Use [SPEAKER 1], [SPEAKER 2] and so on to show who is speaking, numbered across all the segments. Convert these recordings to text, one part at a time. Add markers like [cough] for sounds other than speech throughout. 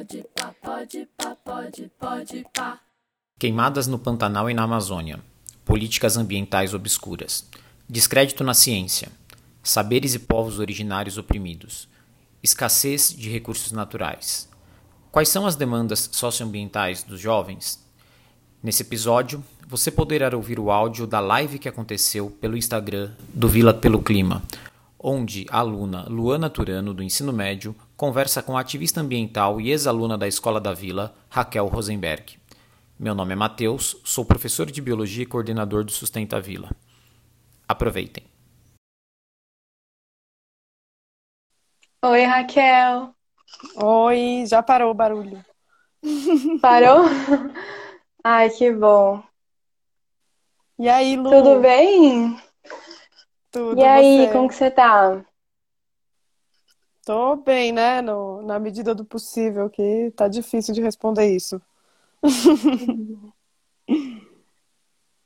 [SPEAKER 1] pode pá, pode pá, pode, pode pá.
[SPEAKER 2] Queimadas no Pantanal e na Amazônia. Políticas ambientais obscuras. Descrédito na ciência. Saberes e povos originários oprimidos. Escassez de recursos naturais. Quais são as demandas socioambientais dos jovens? Nesse episódio, você poderá ouvir o áudio da live que aconteceu pelo Instagram do Vila pelo Clima, onde a aluna Luana Turano, do ensino médio, conversa com a ativista ambiental e ex-aluna da Escola da Vila, Raquel Rosenberg. Meu nome é Matheus, sou professor de Biologia e coordenador do Sustenta a Vila. Aproveitem.
[SPEAKER 3] Oi, Raquel.
[SPEAKER 4] Oi, já parou o barulho. [laughs]
[SPEAKER 3] Parou? Ai, que bom.
[SPEAKER 4] E aí, Lu?
[SPEAKER 3] Tudo bem?
[SPEAKER 4] Tudo,
[SPEAKER 3] E aí,
[SPEAKER 4] você?
[SPEAKER 3] como que você tá?
[SPEAKER 4] Tô bem, né? No, na medida do possível, que tá difícil de responder isso. [laughs]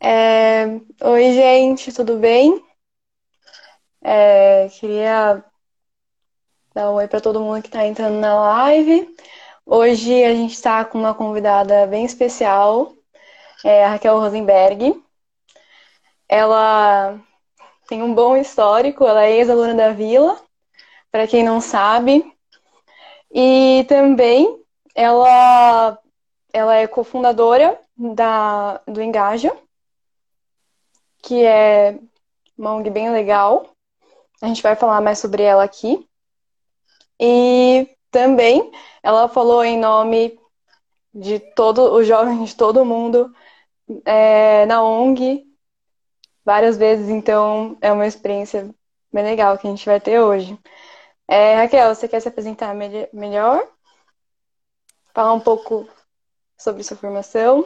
[SPEAKER 3] É, Oi, gente, tudo bem? É, Queria dar um oi para todo mundo que tá entrando na live. Hoje a gente tá com uma convidada bem especial, é a Raquel Rosenberg. Ela tem um bom histórico, ela é ex-aluna da Vila, para quem não sabe. E também ela, ela é cofundadora da, do Engaja, que é uma ONG bem legal. A gente vai falar mais sobre ela aqui. E também ela falou em nome de todos os jovens de todo mundo é, na ONG várias vezes, então é uma experiência bem legal que a gente vai ter hoje. É, Raquel, você quer se apresentar mele- melhor? Falar um pouco sobre sua formação?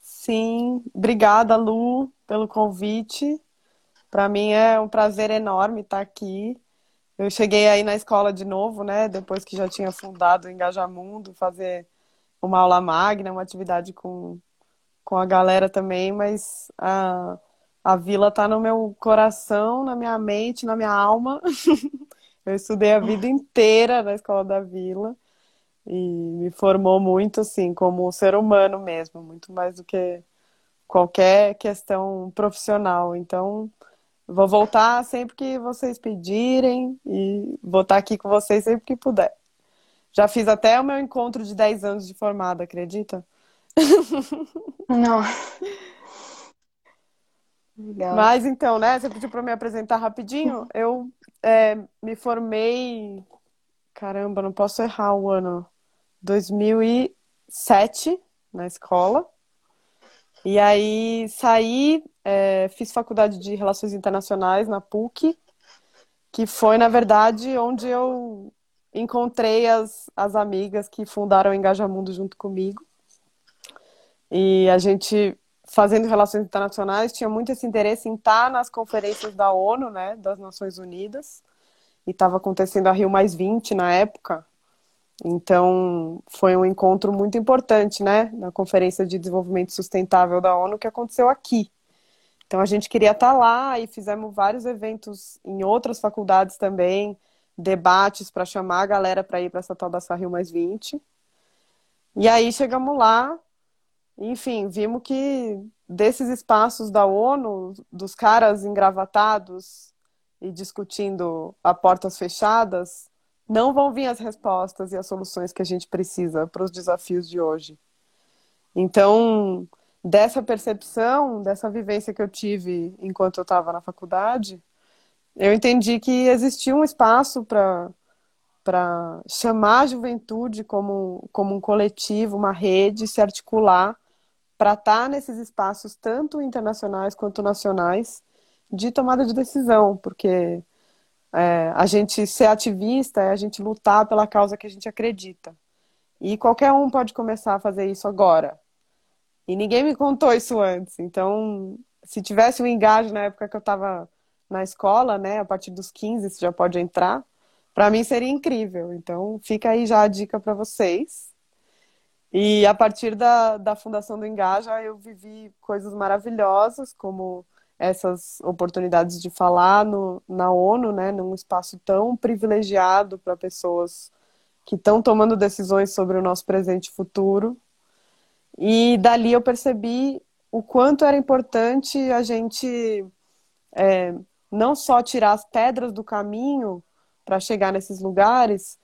[SPEAKER 4] Sim, obrigada, Lu, pelo convite. Para mim é um prazer enorme estar aqui. Eu cheguei aí na escola de novo, né? Depois que já tinha fundado o Engajamundo, fazer uma aula magna, uma atividade com, com a galera também, mas a, a vila tá no meu coração, na minha mente, na minha alma. [laughs] Eu estudei a vida inteira na escola da vila e me formou muito, assim, como ser humano mesmo, muito mais do que qualquer questão profissional. Então, vou voltar sempre que vocês pedirem e vou estar aqui com vocês sempre que puder. Já fiz até o meu encontro de 10 anos de formada, acredita?
[SPEAKER 3] Não. [laughs] Legal.
[SPEAKER 4] Mas então, né? Você pediu para me apresentar rapidinho. Eu é, me formei, caramba, não posso errar o ano, 2007 na escola. E aí saí, é, fiz faculdade de Relações Internacionais na PUC, que foi, na verdade, onde eu encontrei as, as amigas que fundaram o Engajamundo junto comigo. E a gente, fazendo relações internacionais, tinha muito esse interesse em estar nas conferências da ONU, né, das Nações Unidas. E estava acontecendo a Rio Mais 20 na época. Então, foi um encontro muito importante, né, na Conferência de Desenvolvimento Sustentável da ONU que aconteceu aqui. Então, a gente queria estar lá e fizemos vários eventos em outras faculdades também, debates para chamar a galera para ir para essa tal da Rio Mais 20. E aí chegamos lá, enfim, vimos que desses espaços da ONU, dos caras engravatados e discutindo a portas fechadas, não vão vir as respostas e as soluções que a gente precisa para os desafios de hoje. Então, dessa percepção, dessa vivência que eu tive enquanto eu estava na faculdade, eu entendi que existia um espaço para para chamar a juventude como, como um coletivo, uma rede, se articular para estar nesses espaços, tanto internacionais quanto nacionais, de tomada de decisão, porque é, a gente ser ativista é a gente lutar pela causa que a gente acredita. E qualquer um pode começar a fazer isso agora. E ninguém me contou isso antes. Então, se tivesse um engajo na época que eu estava na escola, né, a partir dos 15 você já pode entrar, para mim seria incrível. Então, fica aí já a dica para vocês. E a partir da, da fundação do Engaja, eu vivi coisas maravilhosas, como essas oportunidades de falar no, na ONU, né, num espaço tão privilegiado para pessoas que estão tomando decisões sobre o nosso presente e futuro. E dali eu percebi o quanto era importante a gente é, não só tirar as pedras do caminho para chegar nesses lugares,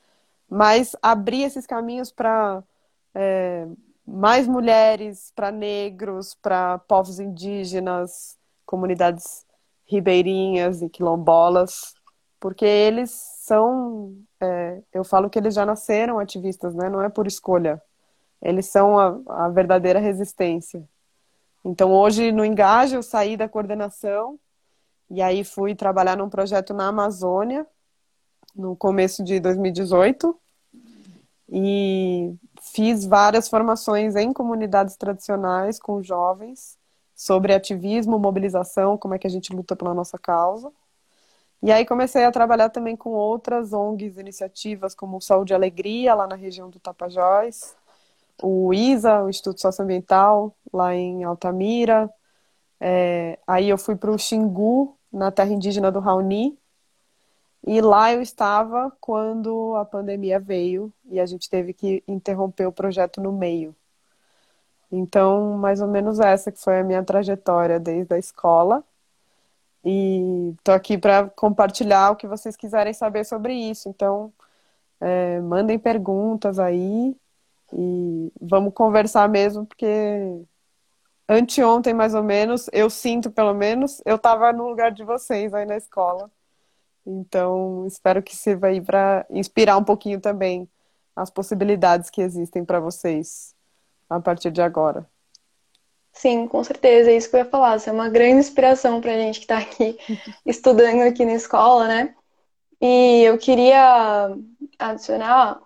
[SPEAKER 4] mas abrir esses caminhos para é, mais mulheres, para negros, para povos indígenas, comunidades ribeirinhas e quilombolas, porque eles são, é, eu falo que eles já nasceram ativistas, né? Não é por escolha. Eles são a, a verdadeira resistência. Então hoje no Engaje eu saí da coordenação e aí fui trabalhar num projeto na Amazônia no começo de 2018 e fiz várias formações em comunidades tradicionais com jovens sobre ativismo, mobilização, como é que a gente luta pela nossa causa. E aí comecei a trabalhar também com outras ONGs, iniciativas como Saúde e Alegria, lá na região do Tapajós, o ISA, o Instituto Socioambiental, lá em Altamira. É, aí eu fui para o Xingu, na terra indígena do Raoni, e lá eu estava quando a pandemia veio e a gente teve que interromper o projeto no meio. Então, mais ou menos essa que foi a minha trajetória desde a escola. E estou aqui para compartilhar o que vocês quiserem saber sobre isso. Então, é, mandem perguntas aí e vamos conversar mesmo, porque anteontem, mais ou menos, eu sinto pelo menos, eu estava no lugar de vocês aí na escola. Então, espero que sirva aí para inspirar um pouquinho também as possibilidades que existem para vocês a partir de agora.
[SPEAKER 3] Sim, com certeza, é isso que eu ia falar. Isso é uma grande inspiração para a gente que está aqui [laughs] estudando aqui na escola, né? E eu queria adicionar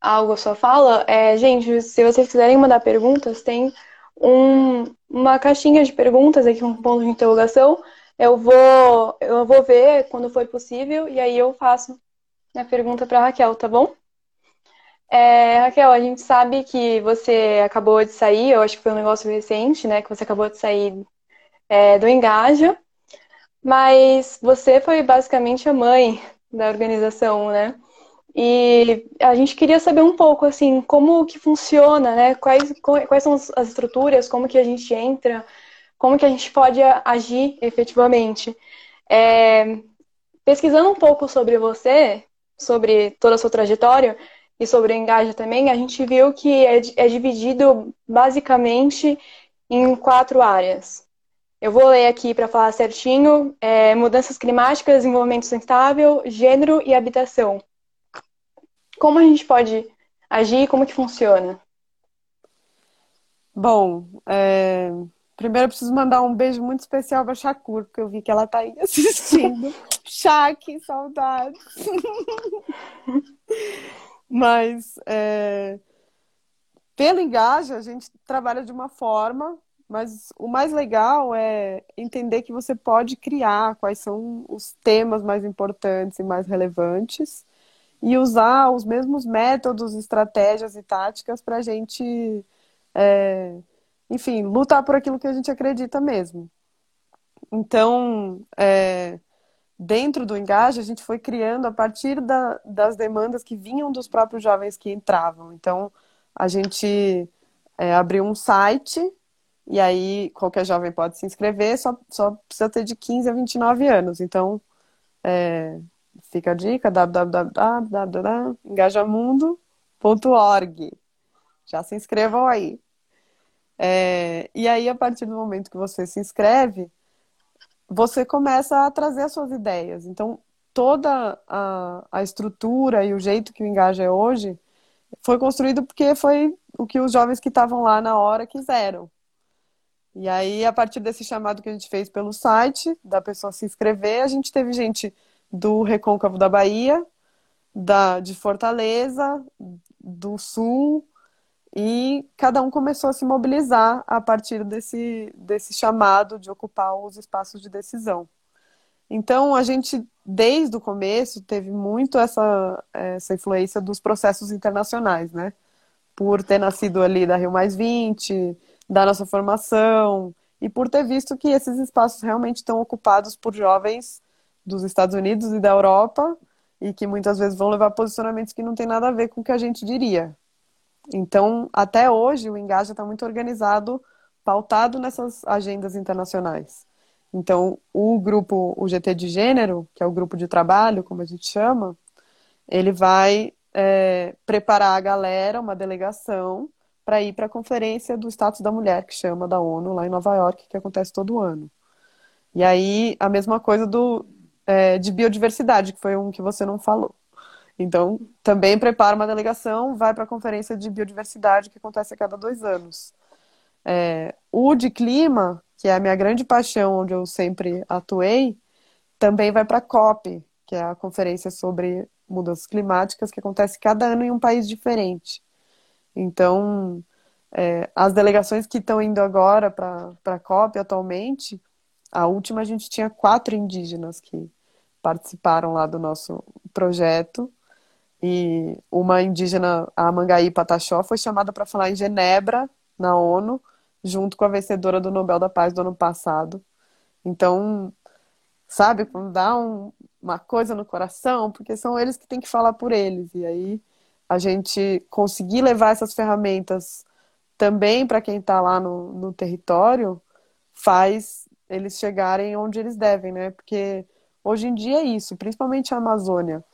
[SPEAKER 3] algo à sua fala. É, gente, se vocês quiserem mandar perguntas, tem um, uma caixinha de perguntas aqui, um ponto de interrogação. Eu vou, eu vou ver quando for possível e aí eu faço a pergunta para Raquel, tá bom? É, Raquel, a gente sabe que você acabou de sair, eu acho que foi um negócio recente, né? Que você acabou de sair é, do Engaja, mas você foi basicamente a mãe da organização, né? E a gente queria saber um pouco, assim, como que funciona, né? Quais, quais são as estruturas, como que a gente entra, como que a gente pode agir efetivamente. É, pesquisando um pouco sobre você, sobre toda a sua trajetória, e sobre o Engaja também, a gente viu que é, é dividido basicamente em quatro áreas. Eu vou ler aqui para falar certinho: é, mudanças climáticas, desenvolvimento sustentável, gênero e habitação. Como a gente pode agir? Como que funciona?
[SPEAKER 4] Bom, é... primeiro eu preciso mandar um beijo muito especial para Shakur, porque eu vi que ela está aí [laughs] assistindo. Shaq, saudades. [laughs] Mas é, pelo Engaja, a gente trabalha de uma forma, mas o mais legal é entender que você pode criar quais são os temas mais importantes e mais relevantes e usar os mesmos métodos, estratégias e táticas para a gente, é, enfim, lutar por aquilo que a gente acredita mesmo. Então, é, dentro do Engaja, a gente foi criando a partir da, das demandas que vinham dos próprios jovens que entravam. Então, a gente é, abriu um site e aí qualquer jovem pode se inscrever, só, só precisa ter de 15 a 29 anos. Então, é, fica a dica, www.engajamundo.org. Já se inscrevam aí. É, e aí, a partir do momento que você se inscreve, você começa a trazer as suas ideias. Então, toda a, a estrutura e o jeito que o Engaja é hoje foi construído porque foi o que os jovens que estavam lá na hora quiseram. E aí, a partir desse chamado que a gente fez pelo site, da pessoa se inscrever, a gente teve gente do Recôncavo da Bahia, da, de Fortaleza, do Sul, e cada um começou a se mobilizar a partir desse, desse chamado de ocupar os espaços de decisão. Então, a gente, desde o começo, teve muito essa, essa influência dos processos internacionais, né? Por ter nascido ali da Rio Mais 20, da nossa formação, e por ter visto que esses espaços realmente estão ocupados por jovens dos Estados Unidos e da Europa, e que muitas vezes vão levar posicionamentos que não tem nada a ver com o que a gente diria. Então, até hoje, o Engaja está muito organizado, pautado nessas agendas internacionais. Então, o grupo, o GT de Gênero, que é o grupo de trabalho, como a gente chama, ele vai é, preparar a galera, uma delegação, para ir para a conferência do status da mulher, que chama da ONU, lá em Nova York, que acontece todo ano. E aí, a mesma coisa do, é, de biodiversidade, que foi um que você não falou. Então, também prepara uma delegação, vai para a conferência de biodiversidade, que acontece a cada dois anos. É, o de clima, que é a minha grande paixão, onde eu sempre atuei, também vai para a COP, que é a conferência sobre mudanças climáticas, que acontece cada ano em um país diferente. Então, é, as delegações que estão indo agora para a COP atualmente, a última a gente tinha quatro indígenas que participaram lá do nosso projeto. E uma indígena, a Mangaí Pataxó, foi chamada para falar em Genebra, na ONU, junto com a vencedora do Nobel da Paz do ano passado. Então, sabe, quando dá um, uma coisa no coração, porque são eles que têm que falar por eles. E aí a gente conseguir levar essas ferramentas também para quem está lá no, no território faz eles chegarem onde eles devem, né? Porque hoje em dia é isso, principalmente a Amazônia,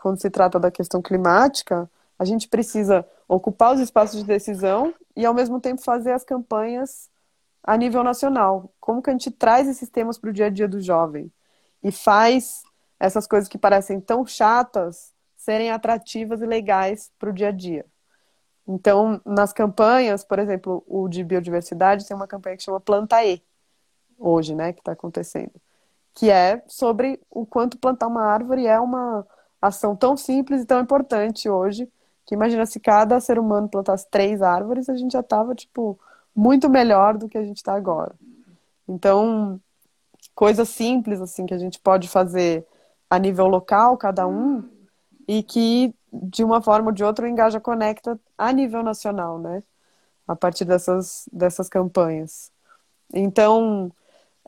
[SPEAKER 4] quando se trata da questão climática, a gente precisa ocupar os espaços de decisão e ao mesmo tempo fazer as campanhas a nível nacional. Como que a gente traz esses temas para o dia a dia do jovem e faz essas coisas que parecem tão chatas serem atrativas e legais para o dia a dia. Então, nas campanhas, por exemplo, o de biodiversidade tem uma campanha que chama Planta E, hoje, né, que está acontecendo, que é sobre o quanto plantar uma árvore é uma ação tão simples e tão importante hoje, que imagina se cada ser humano plantasse três árvores, a gente já estava, tipo, muito melhor do que a gente está agora. Então, coisas simples, assim, que a gente pode fazer a nível local, cada um, e que, de uma forma ou de outra, Engaja Conecta a nível nacional, né? A partir dessas, dessas campanhas. Então,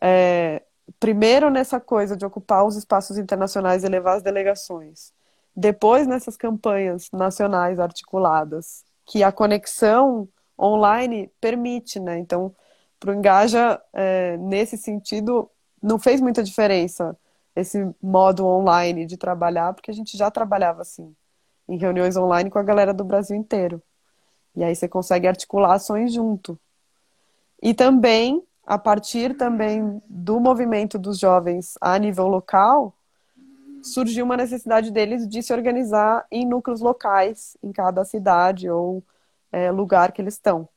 [SPEAKER 4] é, primeiro nessa coisa de ocupar os espaços internacionais e levar as delegações. Depois nessas campanhas nacionais articuladas, que a conexão online permite, né? Então, para o Engaja, é, nesse sentido, não fez muita diferença esse modo online de trabalhar, porque a gente já trabalhava assim, em reuniões online com a galera do Brasil inteiro. E aí você consegue articular ações junto. E também, a partir também do movimento dos jovens a nível local, surgiu uma necessidade deles de se organizar em núcleos locais, em cada cidade ou é, lugar que eles estão.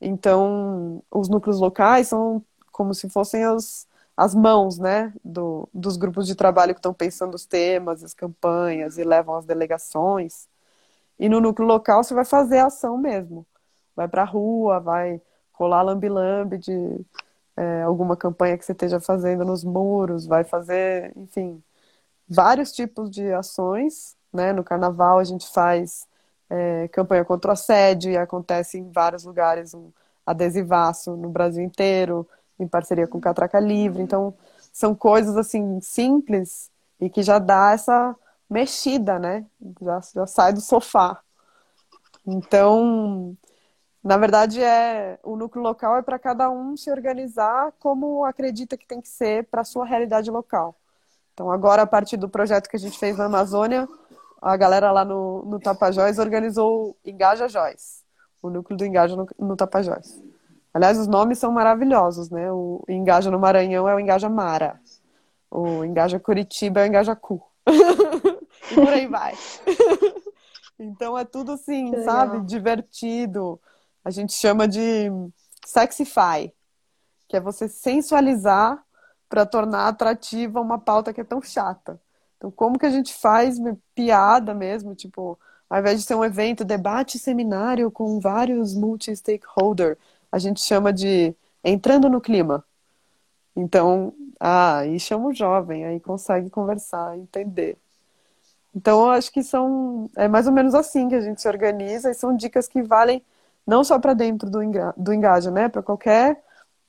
[SPEAKER 4] Então, os núcleos locais são como se fossem os, as mãos, né, do, dos grupos de trabalho que estão pensando os temas, as campanhas e levam as delegações. E no núcleo local você vai fazer a ação mesmo. Vai para a rua, vai colar lambi-lambi de é, alguma campanha que você esteja fazendo nos muros, vai fazer, enfim, vários tipos de ações. Né? No carnaval a gente faz é, campanha contra o assédio e acontece em vários lugares um adesivaço no Brasil inteiro em parceria com Catraca Livre. Então, são coisas assim simples e que já dá essa mexida, né? Já, já sai do sofá. Então, na verdade, é o núcleo local é para cada um se organizar como acredita que tem que ser para a sua realidade local. Então, agora, a partir do projeto que a gente fez na Amazônia, a galera lá no, no Tapajós organizou Engaja Jóis, o núcleo do Engaja no, no Tapajós. Aliás, os nomes são maravilhosos, né? O Engaja no Maranhão é o Engaja Mara. O Engaja Curitiba é o Engaja Cu. [laughs] e por aí vai. [laughs] então é tudo assim, sabe? Divertido. A gente chama de sexify, que é você sensualizar para tornar atrativa uma pauta que é tão chata. Então, como que a gente faz piada mesmo, tipo, ao invés de ser um evento, debate seminário com vários multi-stakeholder, a gente chama de entrando no clima. Então, ah, aí chama o jovem, aí consegue conversar, entender. Então, eu acho que são é mais ou menos assim que a gente se organiza e são dicas que valem não só para dentro do, do Engaja, né? Para qualquer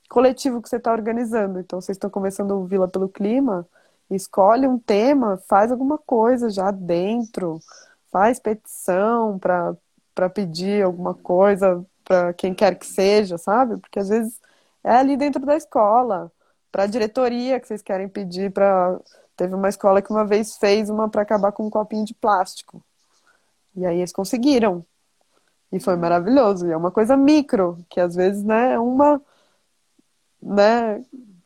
[SPEAKER 4] coletivo que você está organizando. Então, vocês estão começando o Vila pelo Clima, escolhe um tema, faz alguma coisa já dentro, faz petição para pedir alguma coisa para quem quer que seja, sabe? Porque às vezes é ali dentro da escola, para a diretoria que vocês querem pedir para teve uma escola que uma vez fez uma para acabar com um copinho de plástico. E aí eles conseguiram. E foi maravilhoso. E é uma coisa micro, que às vezes, né, é uma né,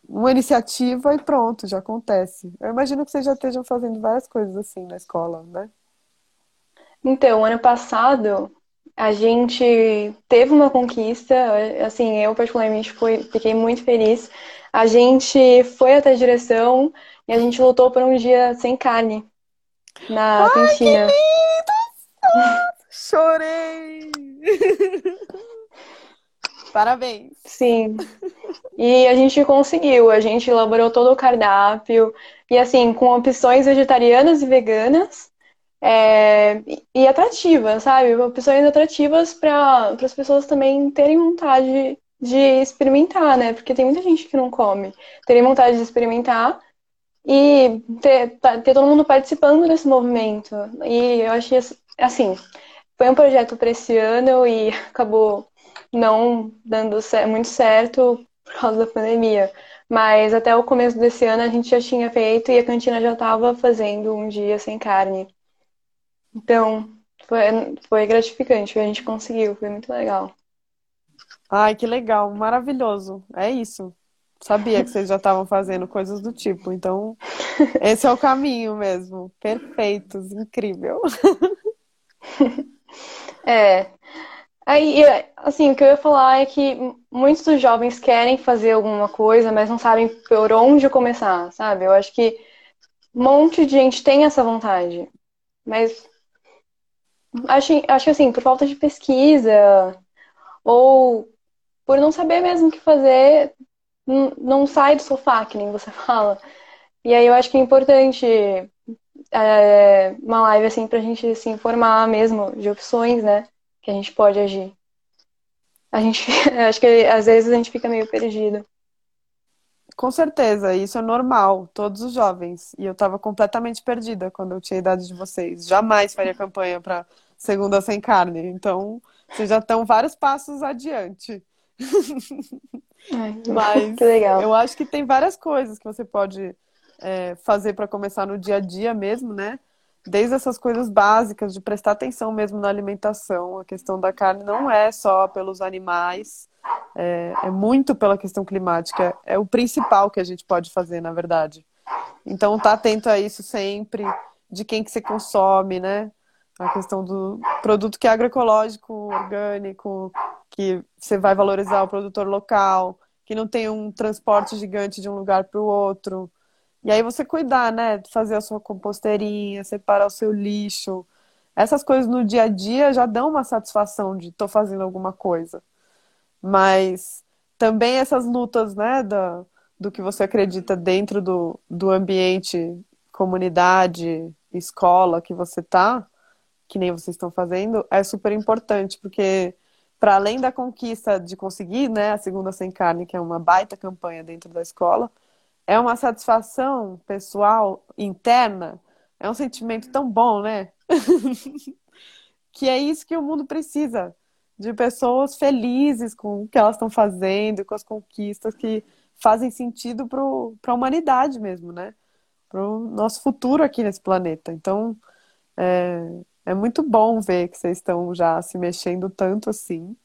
[SPEAKER 4] uma iniciativa e pronto, já acontece. Eu imagino que vocês já estejam fazendo várias coisas assim na escola, né?
[SPEAKER 3] Então, ano passado, a gente teve uma conquista, assim, eu particularmente fui, fiquei muito feliz. A gente foi até a direção e a gente lutou por um dia sem carne na
[SPEAKER 4] Ai. Que lindo! Chorei! [laughs] Parabéns!
[SPEAKER 3] Sim. E a gente conseguiu, a gente elaborou todo o cardápio, e assim, com opções vegetarianas e veganas, é, e atrativas, sabe? Opções atrativas para as pessoas também terem vontade de experimentar, né? Porque tem muita gente que não come. Terem vontade de experimentar e ter, tá, ter todo mundo participando desse movimento. E eu achei assim, foi um projeto para esse ano e acabou não dando muito certo por causa da pandemia. Mas até o começo desse ano a gente já tinha feito e a cantina já estava fazendo um dia sem carne. Então, foi, foi gratificante, a gente conseguiu, foi muito legal.
[SPEAKER 4] Ai, que legal, maravilhoso. É isso. Sabia que vocês já estavam fazendo coisas do tipo, então esse é o caminho mesmo. Perfeitos, incrível. [laughs]
[SPEAKER 3] É. Aí, assim, o que eu ia falar é que muitos dos jovens querem fazer alguma coisa, mas não sabem por onde começar, sabe? Eu acho que um monte de gente tem essa vontade, mas acho, acho que assim, por falta de pesquisa ou por não saber mesmo o que fazer, não sai do sofá, que nem você [laughs] fala. E aí eu acho que é importante é, uma live assim pra gente se informar mesmo de opções, né? Que a gente pode agir. A gente, [laughs] acho que às vezes a gente fica meio perdido.
[SPEAKER 4] Com certeza, isso é normal, todos os jovens. E eu estava completamente perdida quando eu tinha a idade de vocês. Jamais faria campanha para segunda sem carne. Então, vocês já estão vários passos adiante. [laughs]
[SPEAKER 3] Ai, [laughs] Mas que legal.
[SPEAKER 4] eu acho que tem várias coisas que você pode é, fazer para começar no dia a dia mesmo, né? Desde essas coisas básicas, de prestar atenção mesmo na alimentação. A questão da carne não é só pelos animais, é, é muito pela questão climática. É o principal que a gente pode fazer, na verdade. Então, tá atento a isso sempre, de quem que você consome, né? A questão do produto que é agroecológico, orgânico, que você vai valorizar o produtor local, que não tem um transporte gigante de um lugar para o outro. E aí você cuidar, né? Fazer a sua composteirinha, separar o seu lixo. Essas coisas no dia a dia já dão uma satisfação de estou fazendo alguma coisa. Mas também essas lutas, né, do que você acredita dentro do, do ambiente, comunidade, escola que você tá, que nem vocês estão fazendo, é super importante, porque para além da conquista de conseguir, né, a segunda sem carne, que é uma baita campanha dentro da escola, é uma satisfação pessoal interna, é um sentimento tão bom, né? [laughs] que é isso que o mundo precisa, de pessoas felizes com o que elas estão fazendo, com as conquistas que fazem sentido para a humanidade mesmo, né? Para o nosso futuro aqui nesse planeta. Então, é, é muito bom ver que vocês estão já se mexendo tanto assim.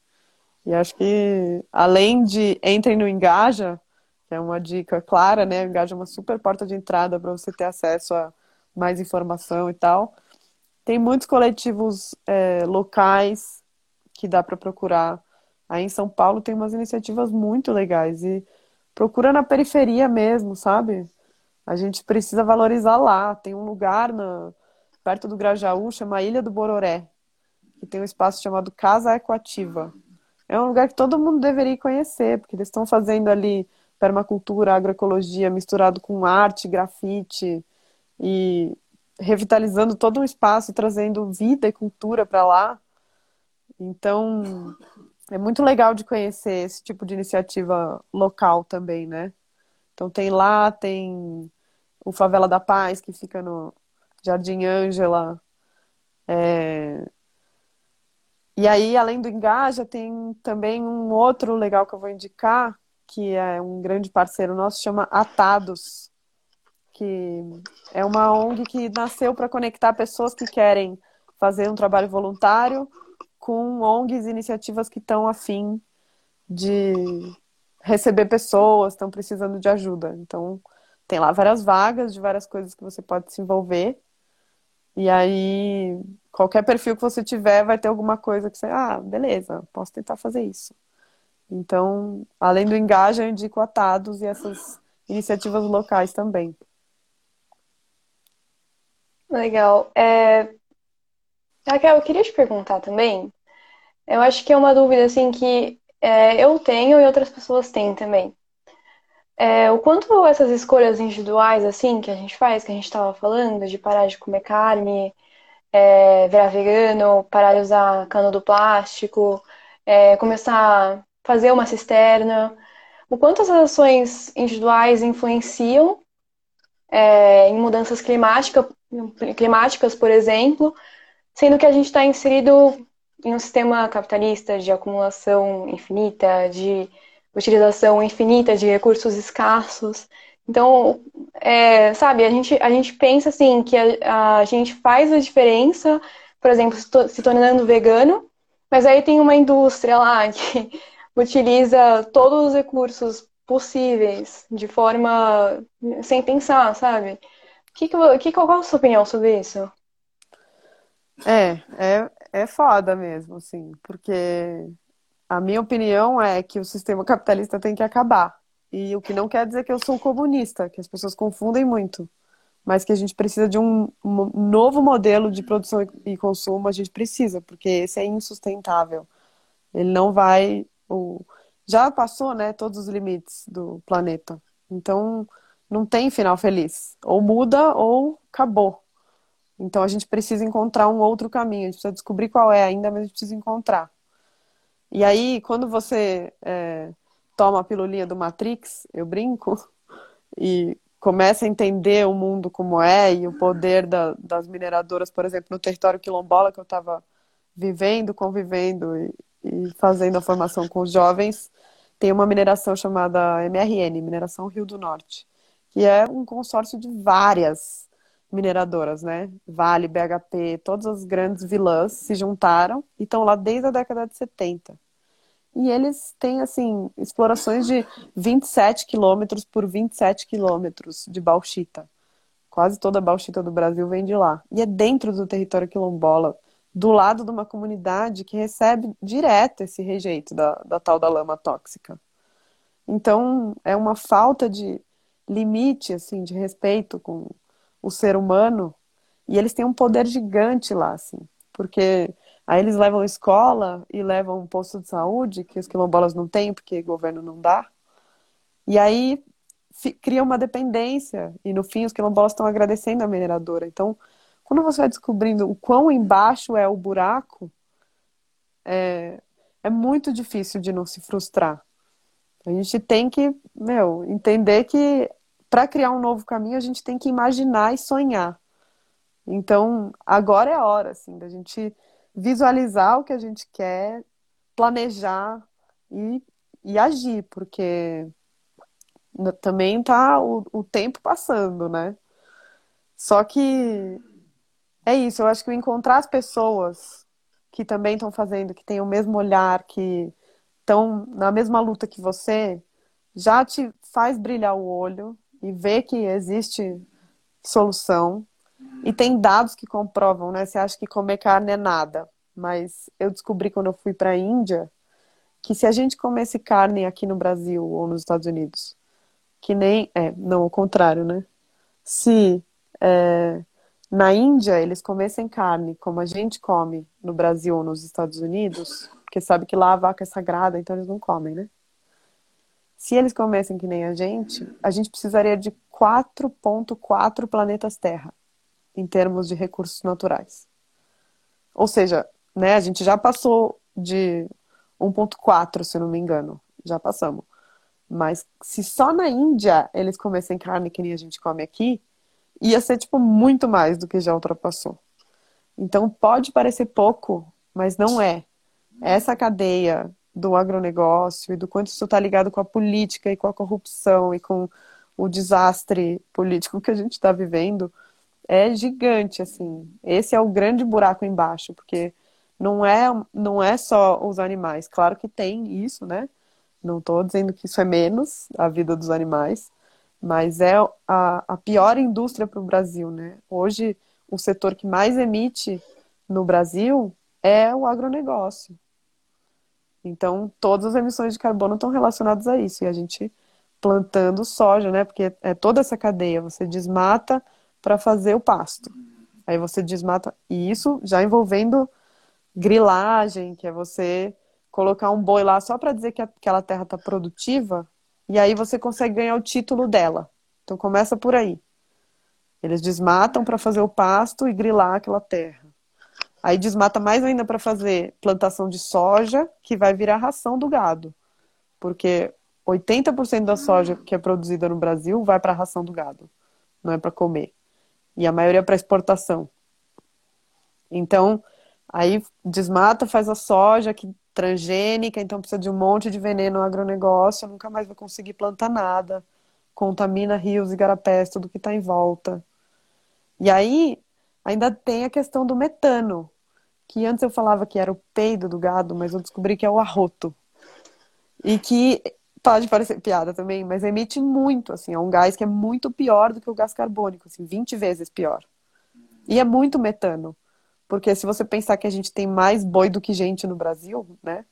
[SPEAKER 4] E acho que, além de entrem no Engaja, é uma dica clara, né? O Engaja é uma super porta de entrada para você ter acesso a mais informação e tal. Tem muitos coletivos é, locais que dá para procurar. Aí em São Paulo tem umas iniciativas muito legais e procura na periferia mesmo, sabe? A gente precisa valorizar lá. Tem um lugar na, perto do Grajaú, chama Ilha do Bororé, que tem um espaço chamado Casa Ecoativa. É um lugar que todo mundo deveria conhecer, porque eles estão fazendo ali permacultura, agroecologia misturado com arte, grafite e revitalizando todo um espaço, trazendo vida e cultura para lá. Então, é muito legal de conhecer esse tipo de iniciativa local também, né? Então tem lá, tem o Favela da Paz, que fica no Jardim Ângela. É... E aí, além do Engaja, tem também um outro legal que eu vou indicar, que é um grande parceiro nosso, chama Atados, que é uma ONG que nasceu para conectar pessoas que querem fazer um trabalho voluntário com ONGs e iniciativas que estão afim de receber pessoas, estão precisando de ajuda. Então, tem lá várias vagas de várias coisas que você pode se envolver. E aí, qualquer perfil que você tiver, vai ter alguma coisa que você, ah, beleza, posso tentar fazer isso. Então, além do engaja, eu indico atados e essas iniciativas locais também.
[SPEAKER 3] Legal. É... Raquel, eu queria te perguntar também. Eu acho que é uma dúvida assim que é, eu tenho e outras pessoas têm também. É, o quanto essas escolhas individuais, assim, que a gente faz, que a gente estava falando, de parar de comer carne, é, virar vegano, parar de usar cano do plástico, é, começar fazer uma cisterna, o quanto essas ações individuais influenciam é, em mudanças climática, climáticas, por exemplo, sendo que a gente está inserido em um sistema capitalista de acumulação infinita, de utilização infinita de recursos escassos. Então, é, sabe, a gente, a gente pensa assim que a, a gente faz a diferença, por exemplo, se tornando vegano, mas aí tem uma indústria lá [laughs] que utiliza todos os recursos possíveis de forma sem pensar, sabe? Que, que, qual é a sua opinião sobre isso?
[SPEAKER 4] É, é, é foda mesmo, assim, porque a minha opinião é que o sistema capitalista tem que acabar. E o que não quer dizer que eu sou comunista, que as pessoas confundem muito. Mas que a gente precisa de um, um novo modelo de produção e consumo, a gente precisa, porque esse é insustentável. Ele não vai. O, já passou, né, todos os limites do planeta. Então, não tem final feliz. Ou muda ou acabou. Então, a gente precisa encontrar um outro caminho. A gente precisa descobrir qual é ainda, mas a gente precisa encontrar. E aí, quando você é, toma a pilulinha do Matrix, eu brinco, [laughs] e começa a entender o mundo como é e o poder da, das mineradoras, por exemplo, no território quilombola que eu estava vivendo, convivendo e, e, fazendo a formação com os jovens, tem uma mineração chamada MRN, Mineração Rio do Norte, que é um consórcio de várias mineradoras, né? Vale, BHP, todas as grandes vilãs se juntaram e estão lá desde a década de 70. E eles têm, assim, explorações de 27 quilômetros por 27 quilômetros de bauxita. Quase toda a bauxita do Brasil vem de lá. E é dentro do território quilombola, do lado de uma comunidade que recebe direto esse rejeito da, da tal da lama tóxica. Então, é uma falta de limite, assim, de respeito com o ser humano. E eles têm um poder gigante lá, assim. Porque Aí eles levam escola e levam um posto de saúde, que os quilombolas não têm, porque o governo não dá. E aí cria uma dependência. E no fim, os quilombolas estão agradecendo a mineradora. Então, quando você vai descobrindo o quão embaixo é o buraco, é, é muito difícil de não se frustrar. A gente tem que, meu, entender que para criar um novo caminho, a gente tem que imaginar e sonhar. Então, agora é a hora, assim, da gente visualizar o que a gente quer, planejar e, e agir, porque também tá o, o tempo passando, né? Só que é isso, eu acho que encontrar as pessoas que também estão fazendo, que têm o mesmo olhar, que estão na mesma luta que você, já te faz brilhar o olho e ver que existe solução e tem dados que comprovam, né? Você acha que comer carne é nada, mas eu descobri quando eu fui para a Índia que se a gente comesse carne aqui no Brasil ou nos Estados Unidos, que nem é, não o contrário, né? Se é, na Índia eles comessem carne como a gente come no Brasil ou nos Estados Unidos, porque sabe que lá a vaca é sagrada, então eles não comem, né? Se eles comessem que nem a gente, a gente precisaria de 4.4 planetas Terra em termos de recursos naturais. Ou seja, né, a gente já passou de 1.4, se não me engano. Já passamos. Mas se só na Índia eles comessem carne que nem a gente come aqui, ia ser tipo muito mais do que já ultrapassou. Então pode parecer pouco, mas não é. Essa cadeia do agronegócio e do quanto isso está ligado com a política e com a corrupção e com o desastre político que a gente está vivendo é gigante, assim. Esse é o grande buraco embaixo, porque não é, não é só os animais. Claro que tem isso, né? Não estou dizendo que isso é menos a vida dos animais, mas é a, a pior indústria para o Brasil, né? Hoje, o setor que mais emite no Brasil é o agronegócio. Então, todas as emissões de carbono estão relacionadas a isso. E a gente plantando soja, né? Porque é toda essa cadeia. Você desmata para fazer o pasto. Aí você desmata. E isso já envolvendo grilagem, que é você colocar um boi lá só para dizer que aquela terra está produtiva. E aí você consegue ganhar o título dela. Então começa por aí. Eles desmatam para fazer o pasto e grilar aquela terra. Aí desmata mais ainda para fazer plantação de soja, que vai virar ração do gado. Porque 80% da soja que é produzida no Brasil vai para a ração do gado, não é para comer. E a maioria é para exportação. Então, aí desmata, faz a soja que transgênica, então precisa de um monte de veneno no agronegócio, nunca mais vai conseguir plantar nada, contamina rios e garapés, tudo que está em volta. E aí ainda tem a questão do metano, que antes eu falava que era o peido do gado, mas eu descobri que é o arroto. E que pode parecer piada também, mas emite muito, assim, é um gás que é muito pior do que o gás carbônico, assim, 20 vezes pior. E é muito metano. Porque se você pensar que a gente tem mais boi do que gente no Brasil, né?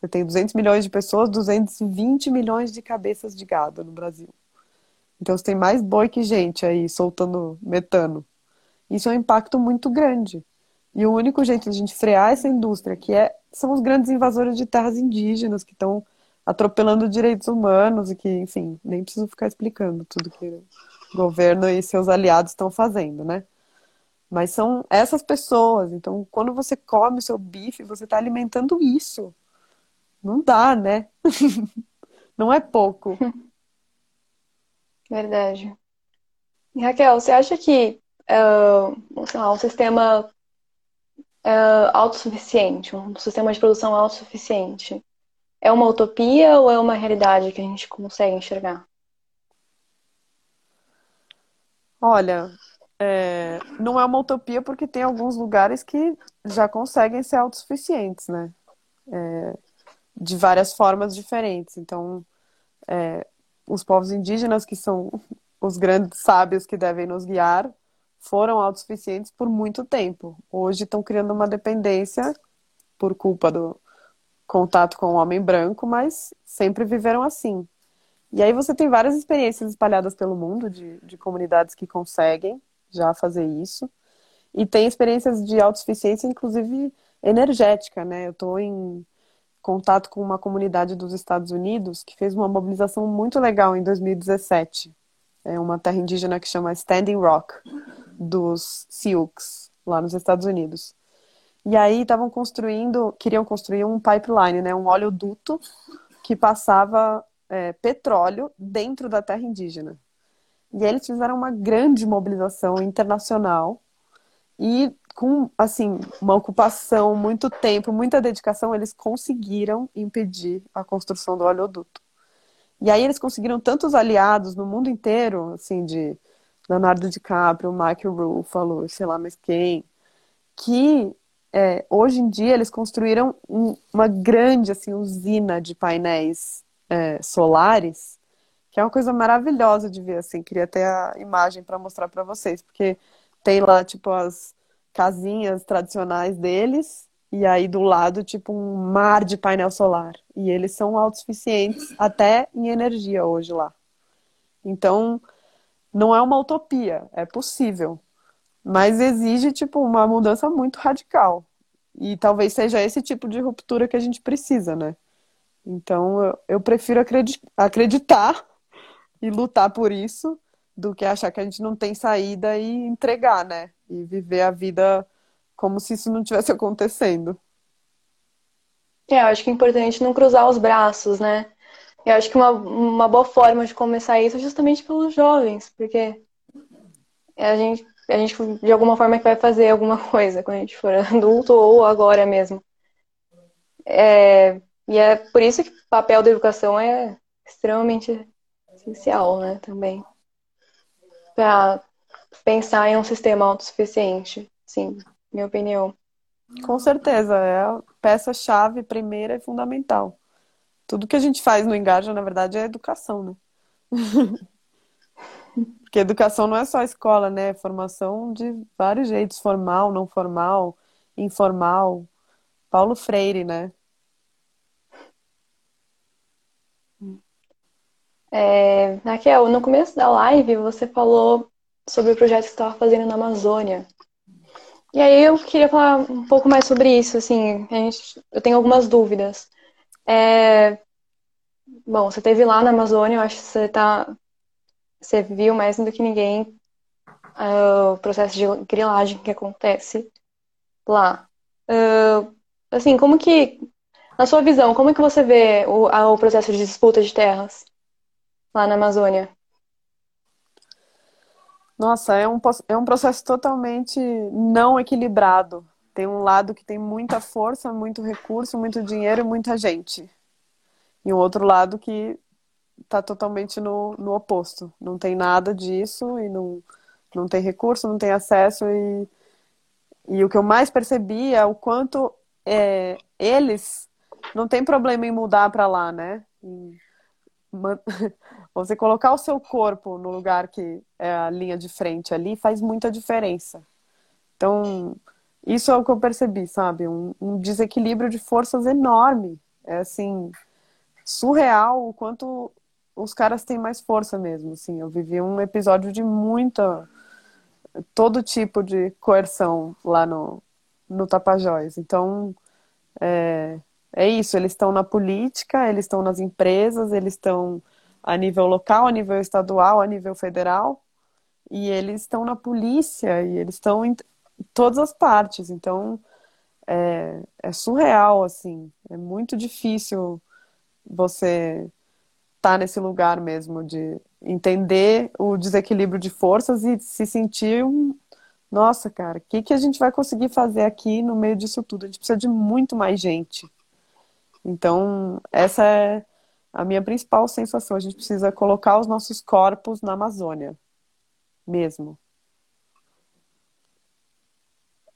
[SPEAKER 4] Você tem 200 milhões de pessoas, 220 milhões de cabeças de gado no Brasil. Então você tem mais boi que gente aí soltando metano. Isso é um impacto muito grande. E o único jeito de a gente frear essa indústria, que é, são os grandes invasores de terras indígenas que estão atropelando direitos humanos e que, enfim, nem preciso ficar explicando tudo que o governo e seus aliados estão fazendo, né? Mas são essas pessoas. Então, quando você come o seu bife, você está alimentando isso. Não dá, né? [laughs] Não é pouco. [laughs]
[SPEAKER 3] Verdade. Raquel, você acha que uh, sei lá, um sistema uh, autossuficiente, um sistema de produção autossuficiente, é uma utopia ou é uma realidade que a gente consegue enxergar?
[SPEAKER 4] Olha, é, não é uma utopia porque tem alguns lugares que já conseguem ser autossuficientes, né? É, de várias formas diferentes. Então, é, os povos indígenas, que são [laughs] os grandes sábios que devem nos guiar, foram autossuficientes por muito tempo. Hoje estão criando uma dependência por culpa do contato com o homem branco, mas sempre viveram assim. E aí você tem várias experiências espalhadas pelo mundo de, de comunidades que conseguem já fazer isso. E tem experiências de autossuficiência, inclusive energética, né? Eu estou em contato com uma comunidade dos Estados Unidos que fez uma mobilização muito legal em 2017. É uma terra indígena que chama Standing Rock dos Sioux, lá nos Estados Unidos. E aí estavam construindo, queriam construir um pipeline, né, um oleoduto que passava é, petróleo dentro da terra indígena. E eles fizeram uma grande mobilização internacional e com assim uma ocupação, muito tempo, muita dedicação, eles conseguiram impedir a construção do oleoduto. E aí eles conseguiram tantos aliados no mundo inteiro, assim, de Leonardo DiCaprio, Mark Ruffalo, sei lá mais quem, que é, hoje em dia eles construíram um, uma grande assim usina de painéis é, solares, que é uma coisa maravilhosa de ver assim. Queria ter a imagem para mostrar para vocês, porque tem lá tipo as casinhas tradicionais deles e aí do lado tipo um mar de painel solar e eles são autossuficientes até em energia hoje lá. Então não é uma utopia, é possível. Mas exige, tipo, uma mudança muito radical. E talvez seja esse tipo de ruptura que a gente precisa, né? Então, eu, eu prefiro acreditar e lutar por isso do que achar que a gente não tem saída e entregar, né? E viver a vida como se isso não tivesse [laughs] acontecendo.
[SPEAKER 3] É, eu acho que é importante não cruzar os braços, né? Eu acho que uma, uma boa forma de começar isso é justamente pelos jovens, porque a gente, a gente de alguma forma que vai fazer alguma [laughs] coisa quando a gente for adulto ou agora mesmo. É, e é por isso que o papel da educação é extremamente essencial, né, também. Para pensar em um sistema autossuficiente, sim, minha opinião.
[SPEAKER 4] Com certeza, é a peça-chave primeira e fundamental. Tudo que a gente faz no Engaja, na verdade, é educação, né? [laughs] Porque educação não é só escola, né? É formação de vários jeitos, formal, não formal, informal. Paulo Freire, né?
[SPEAKER 3] É, Raquel, no começo da live você falou sobre o projeto que você estava fazendo na Amazônia. E aí eu queria falar um pouco mais sobre isso, assim, gente, eu tenho algumas dúvidas. É, bom, você esteve lá na Amazônia, eu acho que você tá, você viu mais do que ninguém uh, o processo de grilagem que acontece lá. Uh, assim, como que, na sua visão, como que você vê o, o processo de disputa de terras lá na Amazônia?
[SPEAKER 4] Nossa, é um, é um processo totalmente não equilibrado. Tem um lado que tem muita força, muito recurso, muito dinheiro e muita gente. E um outro lado que está totalmente no, no oposto. Não tem nada disso e não, não tem recurso, não tem acesso. E, e o que eu mais percebi é o quanto é, eles não tem problema em mudar para lá, né? [laughs] Você colocar o seu corpo no lugar que é a linha de frente ali faz muita diferença. Então, isso é o que eu percebi, sabe? Um, um desequilíbrio de forças enorme. É assim, surreal o quanto os caras têm mais força mesmo. Assim, eu vivi um episódio de muita. todo tipo de coerção lá no, no Tapajós. Então, é, é isso. Eles estão na política, eles estão nas empresas, eles estão a nível local, a nível estadual, a nível federal, e eles estão na polícia e eles estão em todas as partes. Então é, é surreal, assim, é muito difícil você estar tá nesse lugar mesmo de entender o desequilíbrio de forças e se sentir um, nossa, cara, o que, que a gente vai conseguir fazer aqui no meio disso tudo? A gente precisa de muito mais gente. Então, essa é a minha principal sensação. A gente precisa colocar os nossos corpos na Amazônia, mesmo.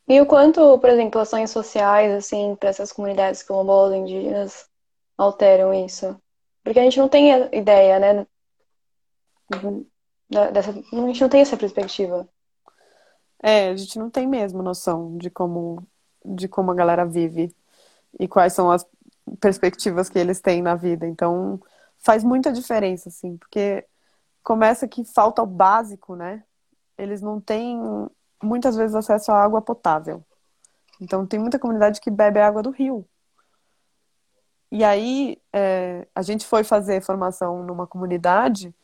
[SPEAKER 3] E o quanto, por exemplo, ações sociais, assim, para essas comunidades quilombolas, indígenas, alteram isso? Porque a gente não tem ideia, né? Dessa, a gente não tem essa perspectiva.
[SPEAKER 4] É, a gente não tem mesmo noção de como, de como a galera vive e quais são as perspectivas que eles têm na vida. Então, faz muita diferença, assim, porque começa que falta o básico, né? Eles não têm muitas vezes acesso à água potável. Então, tem muita comunidade que bebe água do rio. E aí, é, a gente foi fazer formação numa comunidade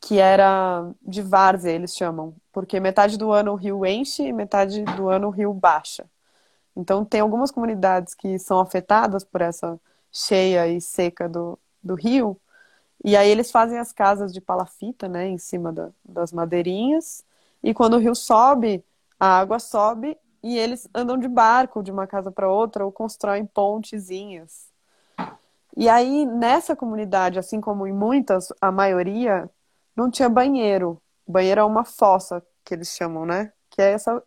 [SPEAKER 4] que era de várzea, eles chamam, porque metade do ano o rio enche e metade do ano o rio baixa. Então, tem algumas comunidades que são afetadas por essa cheia e seca do, do rio, e aí eles fazem as casas de palafita, né, em cima da, das madeirinhas, e quando o rio sobe, a água sobe e eles andam de barco de uma casa para outra ou constroem pontezinhas. E aí, nessa comunidade, assim como em muitas, a maioria, não tinha banheiro. Banheiro é uma fossa, que eles chamam, né? Que é essa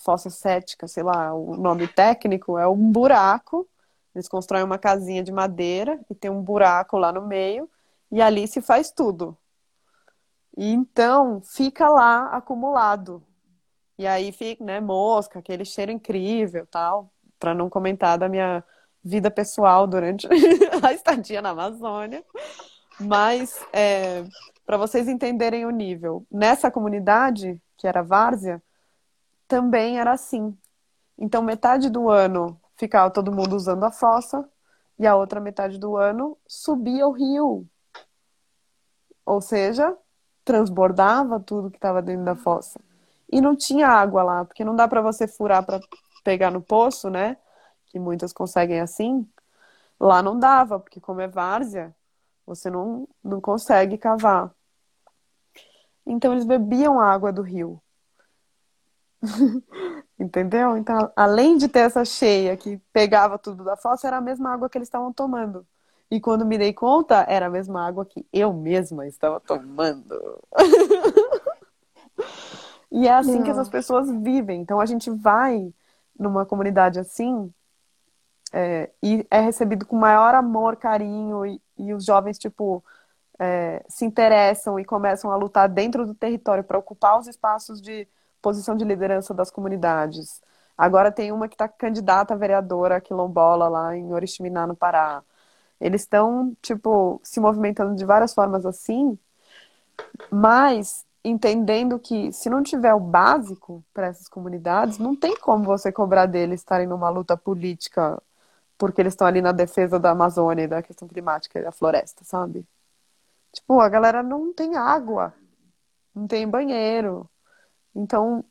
[SPEAKER 4] fossa cética, sei lá, o nome técnico é um buraco. Eles constroem uma casinha de madeira e tem um buraco lá no meio e ali se faz tudo. E então fica lá acumulado. E aí fica, né, mosca, aquele cheiro incrível, tal, para não comentar da minha vida pessoal durante [laughs] a estadia na Amazônia. Mas é, para vocês entenderem o nível, nessa comunidade que era Várzea, também era assim. Então, metade do ano ficava todo mundo usando a fossa e a outra metade do ano subia o rio. Ou seja, transbordava tudo que estava dentro da fossa. E não tinha água lá, porque não dá para você furar para pegar no poço, né? Que muitas conseguem assim. Lá não dava, porque como é várzea, você não, não consegue cavar. Então eles bebiam a água do rio. [laughs] Entendeu? Então, além de ter essa cheia que pegava tudo da fossa, era a mesma água que eles estavam tomando. E quando me dei conta, era a mesma água que eu mesma estava tomando. [laughs] e é assim Não. que essas pessoas vivem. Então a gente vai numa comunidade assim é, e é recebido com maior amor, carinho, e, e os jovens, tipo, é, se interessam e começam a lutar dentro do território para ocupar os espaços de posição de liderança das comunidades. Agora tem uma que está candidata a vereadora quilombola lá em Oriximiná, no Pará. Eles estão, tipo, se movimentando de várias formas assim, mas entendendo que se não tiver o básico para essas comunidades, não tem como você cobrar deles estarem numa luta política porque eles estão ali na defesa da Amazônia e da questão climática e da floresta, sabe? Tipo, a galera não tem água, não tem banheiro. Então,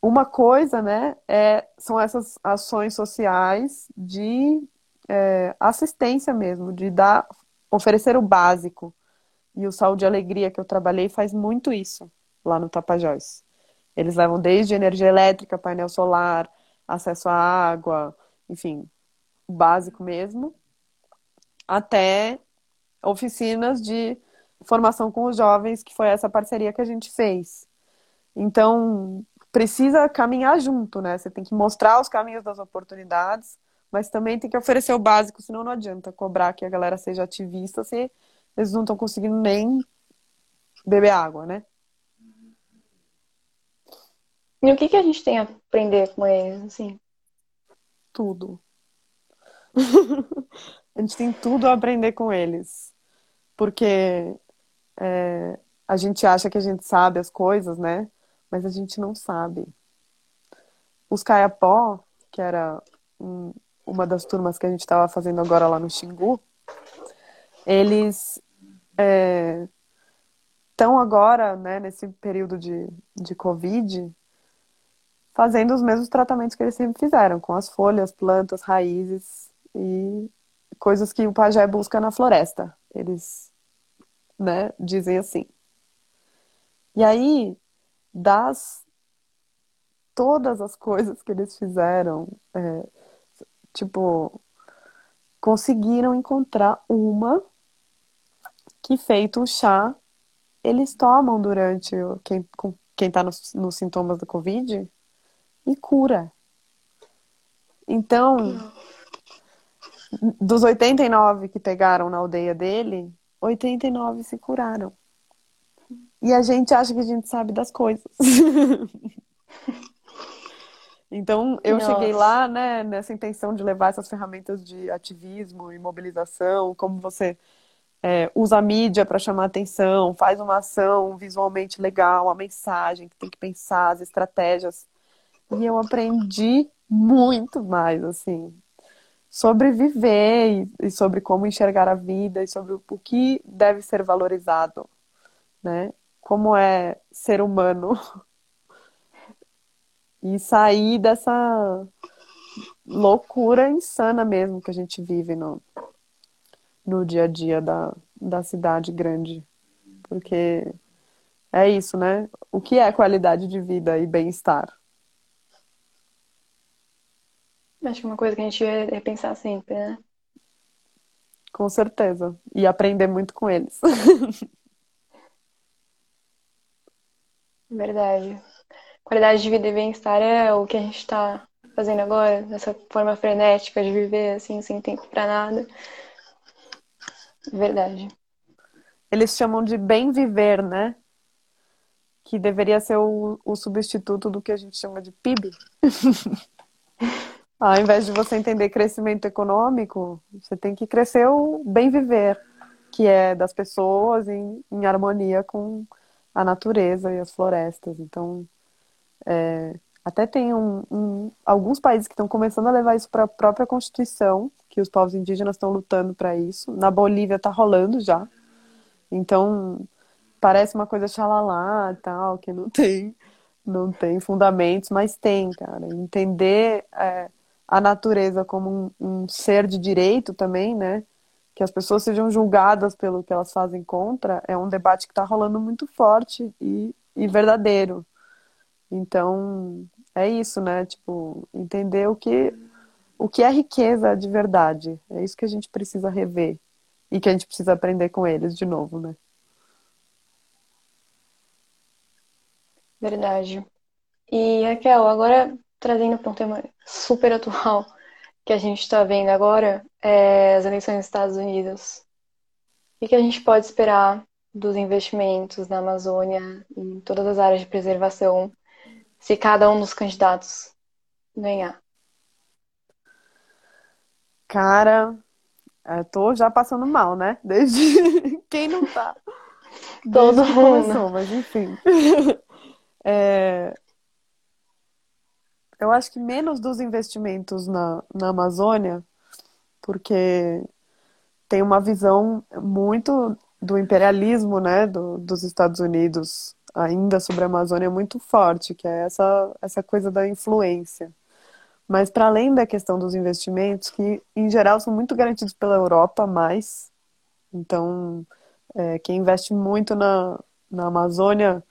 [SPEAKER 4] uma coisa, né, é, são essas ações sociais de é, assistência mesmo, de dar, oferecer o básico. E o Saúde e Alegria que eu trabalhei faz muito isso lá no Tapajós. Eles levam desde energia elétrica, painel solar, acesso à água, enfim, o básico mesmo, até oficinas de formação com os jovens, que foi essa parceria que a gente fez. Então, precisa caminhar junto, né? Você tem que mostrar os caminhos das oportunidades, mas também tem que oferecer o básico, senão não adianta cobrar que a galera seja ativista se eles não estão conseguindo nem beber água, né?
[SPEAKER 3] E o que, que a gente tem a aprender com eles, assim?
[SPEAKER 4] Tudo. [laughs] a gente tem tudo a aprender com eles. Porque é, a gente acha que a gente sabe as coisas, né? Mas a gente não sabe. Os Caiapó, que era um, uma das turmas que a gente estava fazendo agora lá no Xingu, eles estão é, agora, né, nesse período de, de Covid, fazendo os mesmos tratamentos que eles sempre fizeram, com as folhas, plantas, raízes e coisas que o pajé busca na floresta. Eles, né, dizem assim. E aí, das todas as coisas que eles fizeram, é, tipo, conseguiram encontrar uma que feito o chá, eles tomam durante quem, quem tá nos, nos sintomas da Covid e cura. Então, dos 89 que pegaram na aldeia dele, 89 se curaram. E a gente acha que a gente sabe das coisas. [laughs] então, eu Nossa. cheguei lá, né, nessa intenção de levar essas ferramentas de ativismo e mobilização, como você é, usa a mídia para chamar atenção, faz uma ação visualmente legal, a mensagem que tem que pensar, as estratégias. E eu aprendi muito mais, assim, sobre viver e, e sobre como enxergar a vida e sobre o, o que deve ser valorizado, né? Como é ser humano. E sair dessa loucura insana mesmo que a gente vive no, no dia a dia da, da cidade grande. Porque é isso, né? O que é qualidade de vida e bem-estar?
[SPEAKER 3] Acho que é uma coisa que a gente vai repensar sempre, né?
[SPEAKER 4] Com certeza. E aprender muito com eles. [laughs]
[SPEAKER 3] Verdade. Qualidade de vida e bem-estar é o que a gente está fazendo agora, dessa forma frenética de viver assim, sem tempo para nada. Verdade.
[SPEAKER 4] Eles chamam de bem viver, né? Que deveria ser o, o substituto do que a gente chama de PIB. [laughs] Ao invés de você entender crescimento econômico, você tem que crescer o bem viver, que é das pessoas em, em harmonia com a natureza e as florestas. Então, é, até tem um, um, alguns países que estão começando a levar isso para a própria Constituição, que os povos indígenas estão lutando para isso. Na Bolívia está rolando já. Então, parece uma coisa xalalá tal, que não [laughs] tem, não tem fundamentos, mas tem, cara. Entender é, a natureza como um, um, ser de direito também, né? Que as pessoas sejam julgadas pelo que elas fazem contra, é um debate que está rolando muito forte e, e verdadeiro. Então, é isso, né? Tipo, entender o que, o que é riqueza de verdade. É isso que a gente precisa rever e que a gente precisa aprender com eles de novo, né?
[SPEAKER 3] Verdade. E Raquel, agora trazendo para um tema super atual que a gente está vendo agora, é as eleições nos Estados Unidos. O que a gente pode esperar dos investimentos na Amazônia e em todas as áreas de preservação se cada um dos candidatos ganhar?
[SPEAKER 4] Cara, eu tô já passando mal, né? [laughs] Desde quem não tá.
[SPEAKER 3] Todo mundo.
[SPEAKER 4] Começou, mas enfim. [laughs] É... Eu acho que menos dos investimentos na, na Amazônia, porque tem uma visão muito do imperialismo, né, do, dos Estados Unidos ainda sobre a Amazônia muito forte, que é essa, essa coisa da influência. Mas para além da questão dos investimentos, que em geral são muito garantidos pela Europa, mais, então é, quem investe muito na, na Amazônia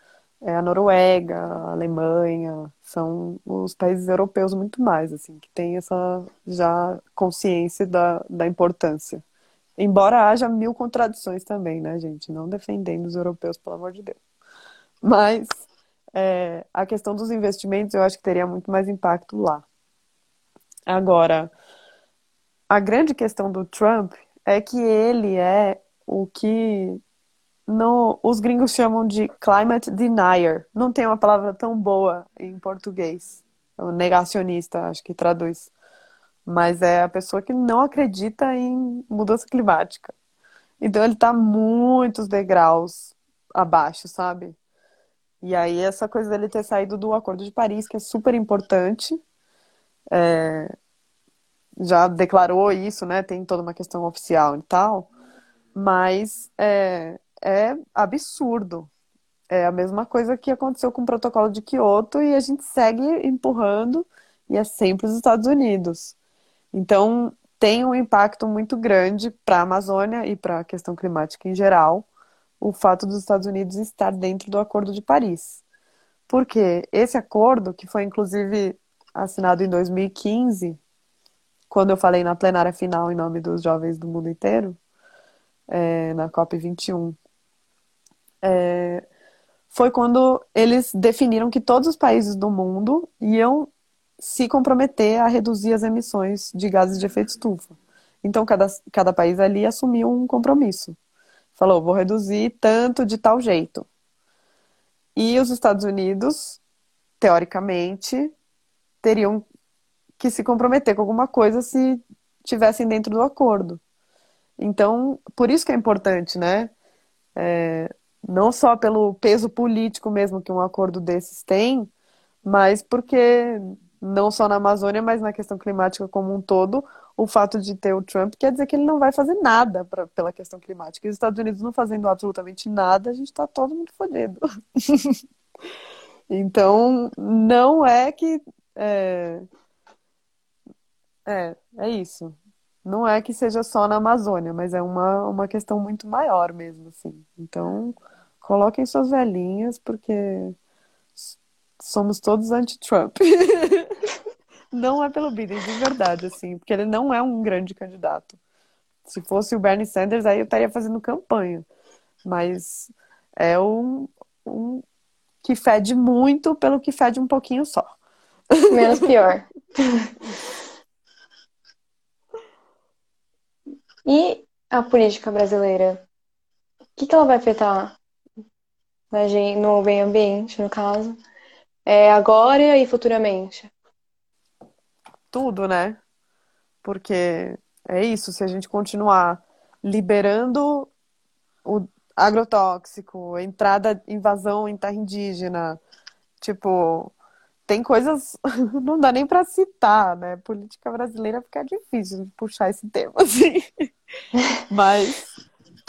[SPEAKER 4] é a Noruega, a Alemanha, são os países europeus muito mais, assim, que têm essa já consciência da, da importância. Embora haja mil contradições também, né, gente? Não defendendo os europeus, pelo amor de Deus. Mas é, a questão dos investimentos eu acho que teria muito mais impacto lá. Agora, a grande questão do Trump é que ele é o que no, os gringos chamam de climate denier. Não tem uma palavra tão boa em português. É negacionista, acho que traduz. Mas é a pessoa que não acredita em mudança climática. Então ele está muitos degraus abaixo, sabe? E aí essa coisa dele ter saído do Acordo de Paris, que é super importante, é, já declarou isso, né? Tem toda uma questão oficial e tal, mas é, é absurdo. É a mesma coisa que aconteceu com o protocolo de Kyoto e a gente segue empurrando e é sempre os Estados Unidos. Então, tem um impacto muito grande para a Amazônia e para a questão climática em geral, o fato dos Estados Unidos estar dentro do Acordo de Paris. Porque esse acordo, que foi inclusive assinado em 2015, quando eu falei na plenária final em nome dos jovens do mundo inteiro, é, na COP21, é, foi quando eles definiram que todos os países do mundo iam se comprometer a reduzir as emissões de gases de efeito estufa. Então, cada, cada país ali assumiu um compromisso. Falou, vou reduzir tanto de tal jeito. E os Estados Unidos, teoricamente, teriam que se comprometer com alguma coisa se tivessem dentro do acordo. Então, por isso que é importante, né? É, não só pelo peso político mesmo que um acordo desses tem, mas porque não só na Amazônia, mas na questão climática como um todo, o fato de ter o Trump quer dizer que ele não vai fazer nada pra, pela questão climática. E os Estados Unidos não fazendo absolutamente nada, a gente está todo mundo fodido. [laughs] então, não é que. É... é, é isso. Não é que seja só na Amazônia, mas é uma, uma questão muito maior mesmo, assim. Então, coloquem suas velhinhas, porque somos todos anti-Trump. [laughs] não é pelo Biden, de verdade, assim, porque ele não é um grande candidato. Se fosse o Bernie Sanders, aí eu estaria fazendo campanha. Mas é um, um que fede muito pelo que fede um pouquinho só.
[SPEAKER 3] Menos pior. [laughs] E a política brasileira? O que, que ela vai afetar no meio ambiente, no caso? É agora e futuramente?
[SPEAKER 4] Tudo, né? Porque é isso, se a gente continuar liberando o agrotóxico, entrada, invasão em terra indígena, tipo, tem coisas, [laughs] não dá nem para citar, né? Política brasileira fica difícil de puxar esse tema, assim. [laughs] Mas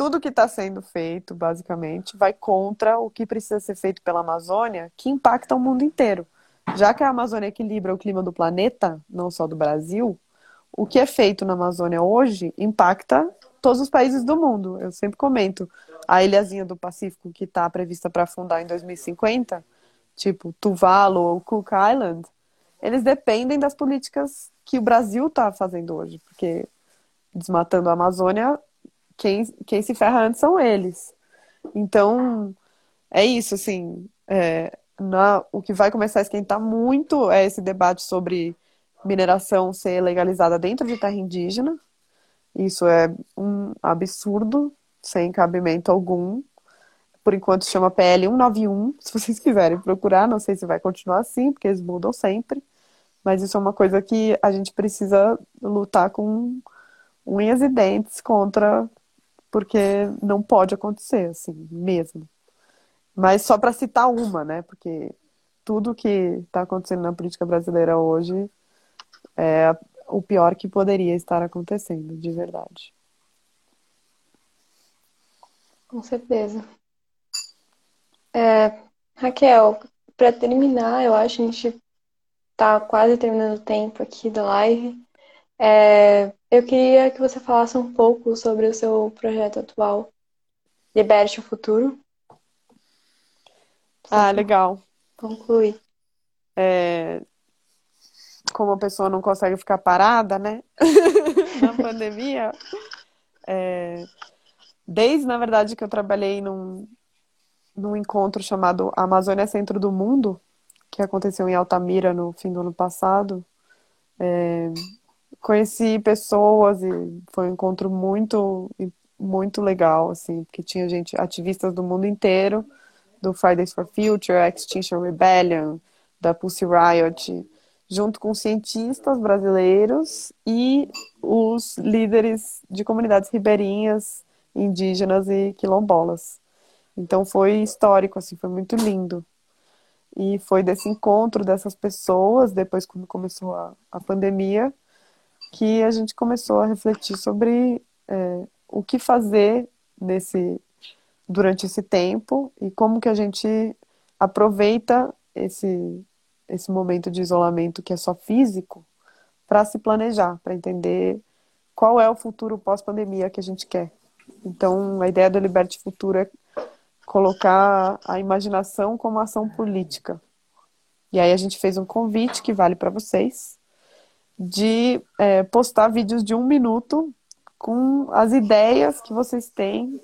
[SPEAKER 4] tudo que está sendo feito, basicamente, vai contra o que precisa ser feito pela Amazônia, que impacta o mundo inteiro. Já que a Amazônia equilibra o clima do planeta, não só do Brasil, o que é feito na Amazônia hoje impacta todos os países do mundo. Eu sempre comento. A ilhazinha do Pacífico que está prevista para fundar em 2050, tipo Tuvalu ou Cook Island, eles dependem das políticas que o Brasil está fazendo hoje, porque desmatando a Amazônia, quem, quem se ferra antes são eles. Então, é isso, assim. É, na, o que vai começar a esquentar muito é esse debate sobre mineração ser legalizada dentro de terra indígena. Isso é um absurdo, sem cabimento algum. Por enquanto chama PL 191, [laughs] se vocês quiserem procurar, não sei se vai continuar assim, porque eles mudam sempre. Mas isso é uma coisa que a gente precisa lutar com unhas e dentes contra, porque não pode acontecer, assim, mesmo. Mas só para citar uma, né? Porque tudo que está acontecendo na política brasileira hoje é o pior que poderia estar acontecendo, de verdade.
[SPEAKER 3] Com certeza. É, Raquel, para terminar, eu acho que a gente está quase terminando o tempo aqui da live. É, eu queria que você falasse um pouco sobre o seu projeto atual, Liberte o Futuro.
[SPEAKER 4] Ah, legal.
[SPEAKER 3] Conclui.
[SPEAKER 4] É, como a pessoa não consegue ficar parada, né? [laughs] na pandemia. É, desde, na verdade, que eu trabalhei num, num encontro chamado Amazônia Centro do Mundo, que aconteceu em Altamira no fim do ano passado, é, conheci pessoas e foi um encontro muito, muito legal, assim, porque tinha gente, ativistas do mundo inteiro, do Fridays for Future, Extinction Rebellion, da Pussy Riot, junto com cientistas brasileiros e os líderes de comunidades ribeirinhas, indígenas e quilombolas. Então foi histórico, assim, foi muito lindo. E foi desse encontro dessas pessoas, depois quando começou a, a pandemia, que a gente começou a refletir sobre é, o que fazer nesse durante esse tempo e como que a gente aproveita esse esse momento de isolamento que é só físico, para se planejar, para entender qual é o futuro pós-pandemia que a gente quer. Então, a ideia do Liberte Futuro é colocar a imaginação como ação política. E aí a gente fez um convite que vale para vocês de é, postar vídeos de um minuto com as ideias que vocês têm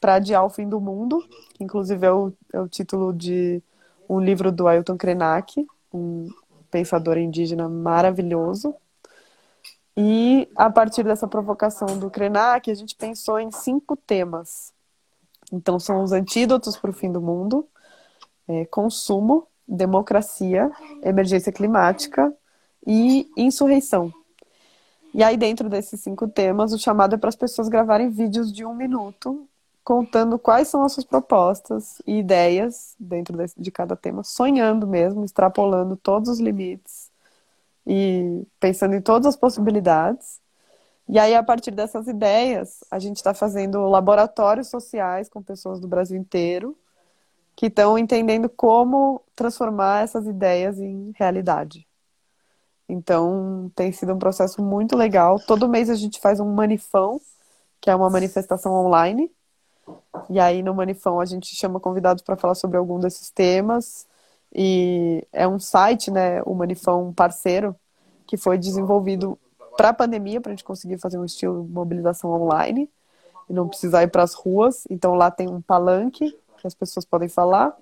[SPEAKER 4] para adiar o fim do mundo, inclusive é o, é o título de um livro do Ailton Krenak, um pensador indígena maravilhoso. E a partir dessa provocação do Krenak, a gente pensou em cinco temas. Então, são os antídotos para o fim do mundo, é, consumo, democracia, emergência climática e insurreição. E aí, dentro desses cinco temas, o chamado é para as pessoas gravarem vídeos de um minuto contando quais são as suas propostas e ideias dentro de cada tema, sonhando mesmo, extrapolando todos os limites e pensando em todas as possibilidades. E aí, a partir dessas ideias, a gente está fazendo laboratórios sociais com pessoas do Brasil inteiro que estão entendendo como transformar essas ideias em realidade. Então, tem sido um processo muito legal. Todo mês a gente faz um manifão, que é uma manifestação online, e aí no Manifão a gente chama convidados para falar sobre algum desses temas. E é um site, né, o Manifão parceiro, que foi desenvolvido para a pandemia, para a gente conseguir fazer um estilo de mobilização online e não precisar ir para as ruas. Então lá tem um palanque que as pessoas podem falar,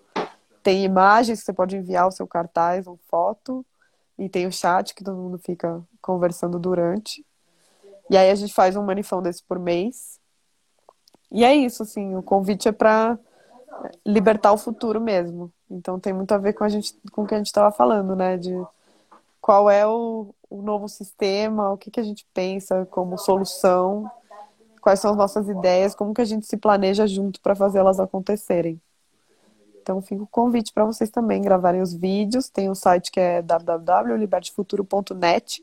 [SPEAKER 4] tem imagens que você pode enviar o seu cartaz ou foto, e tem o chat que todo mundo fica conversando durante. E aí a gente faz um manifão desse por mês. E é isso, assim, o convite é para libertar o futuro mesmo. Então tem muito a ver com a gente, com o que a gente estava falando, né? De qual é o, o novo sistema, o que, que a gente pensa como solução, quais são as nossas ideias, como que a gente se planeja junto para fazê-las acontecerem. Então fica o convite para vocês também gravarem os vídeos. Tem um site que é www.libertefuturo.net,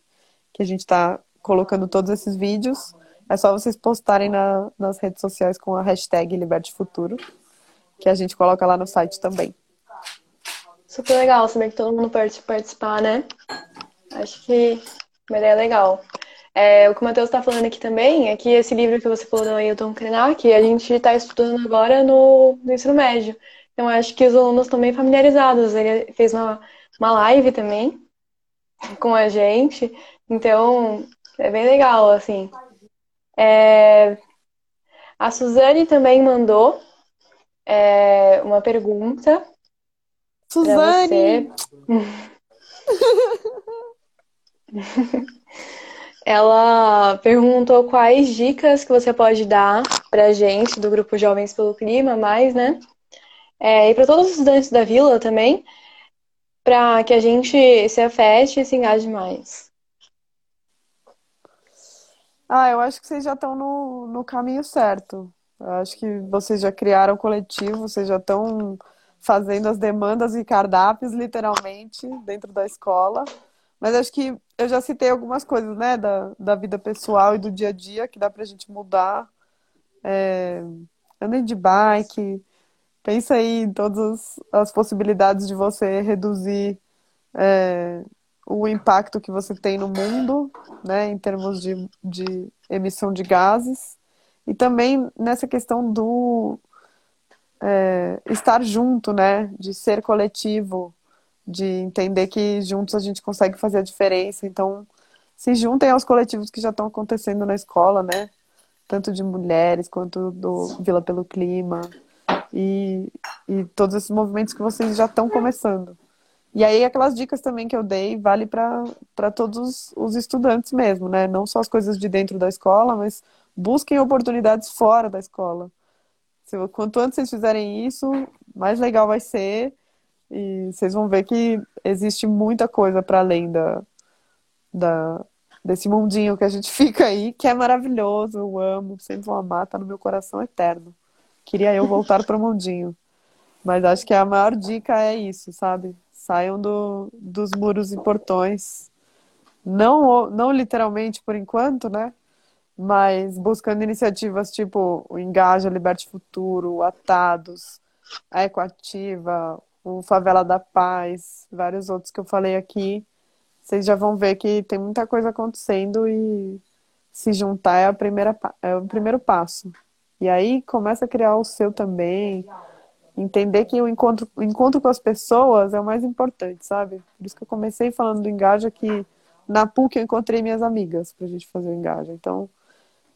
[SPEAKER 4] que a gente está colocando todos esses vídeos. É só vocês postarem na, nas redes sociais com a hashtag Liberte Futuro, que a gente coloca lá no site também.
[SPEAKER 3] Super legal saber que todo mundo pode participar, né? Acho que uma ideia legal. É, o que o Matheus está falando aqui também é que esse livro que você falou do Ailton Krenak, a gente está estudando agora no, no ensino médio. Então, acho que os alunos estão bem familiarizados. Ele fez uma, uma live também com a gente. Então, é bem legal, assim. É... A Suzane também mandou é, uma pergunta.
[SPEAKER 4] Suzane! [laughs]
[SPEAKER 3] Ela perguntou quais dicas que você pode dar pra gente do grupo Jovens pelo Clima, mais, né? É, e para todos os estudantes da vila também, para que a gente se afete e se engaje mais.
[SPEAKER 4] Ah, eu acho que vocês já estão no, no caminho certo. Eu acho que vocês já criaram o coletivo, vocês já estão fazendo as demandas e cardápios, literalmente, dentro da escola. Mas acho que eu já citei algumas coisas, né, da, da vida pessoal e do dia a dia que dá pra gente mudar. É, andem de bike, pensa aí em todas as possibilidades de você reduzir é, o impacto que você tem no mundo, né, em termos de, de emissão de gases. E também nessa questão do é, estar junto, né, de ser coletivo, de entender que juntos a gente consegue fazer a diferença. Então, se juntem aos coletivos que já estão acontecendo na escola, né? Tanto de mulheres quanto do Vila pelo Clima e, e todos esses movimentos que vocês já estão começando. E aí aquelas dicas também que eu dei vale para todos os estudantes mesmo, né? Não só as coisas de dentro da escola, mas busquem oportunidades fora da escola. Quanto antes vocês fizerem isso, mais legal vai ser e vocês vão ver que existe muita coisa para além da, da, desse mundinho que a gente [laughs] fica aí, que é maravilhoso, eu amo, sempre vou amar, tá no meu coração eterno. Queria eu voltar para o mundinho. Mas acho que a maior dica é isso, sabe? Saiam do, dos muros e portões. Não, não literalmente por enquanto, né? Mas buscando iniciativas tipo o Engaja, Liberte Futuro, o Atados, a Ecoativa, o Favela da Paz, vários outros que eu falei aqui, vocês já vão ver que tem muita coisa acontecendo e se juntar é, a primeira, é o primeiro passo. E aí começa a criar o seu também, entender que o encontro, o encontro com as pessoas é o mais importante, sabe? Por isso que eu comecei falando do Engaja, que na PUC eu encontrei minhas amigas pra gente fazer o Engaja. Então,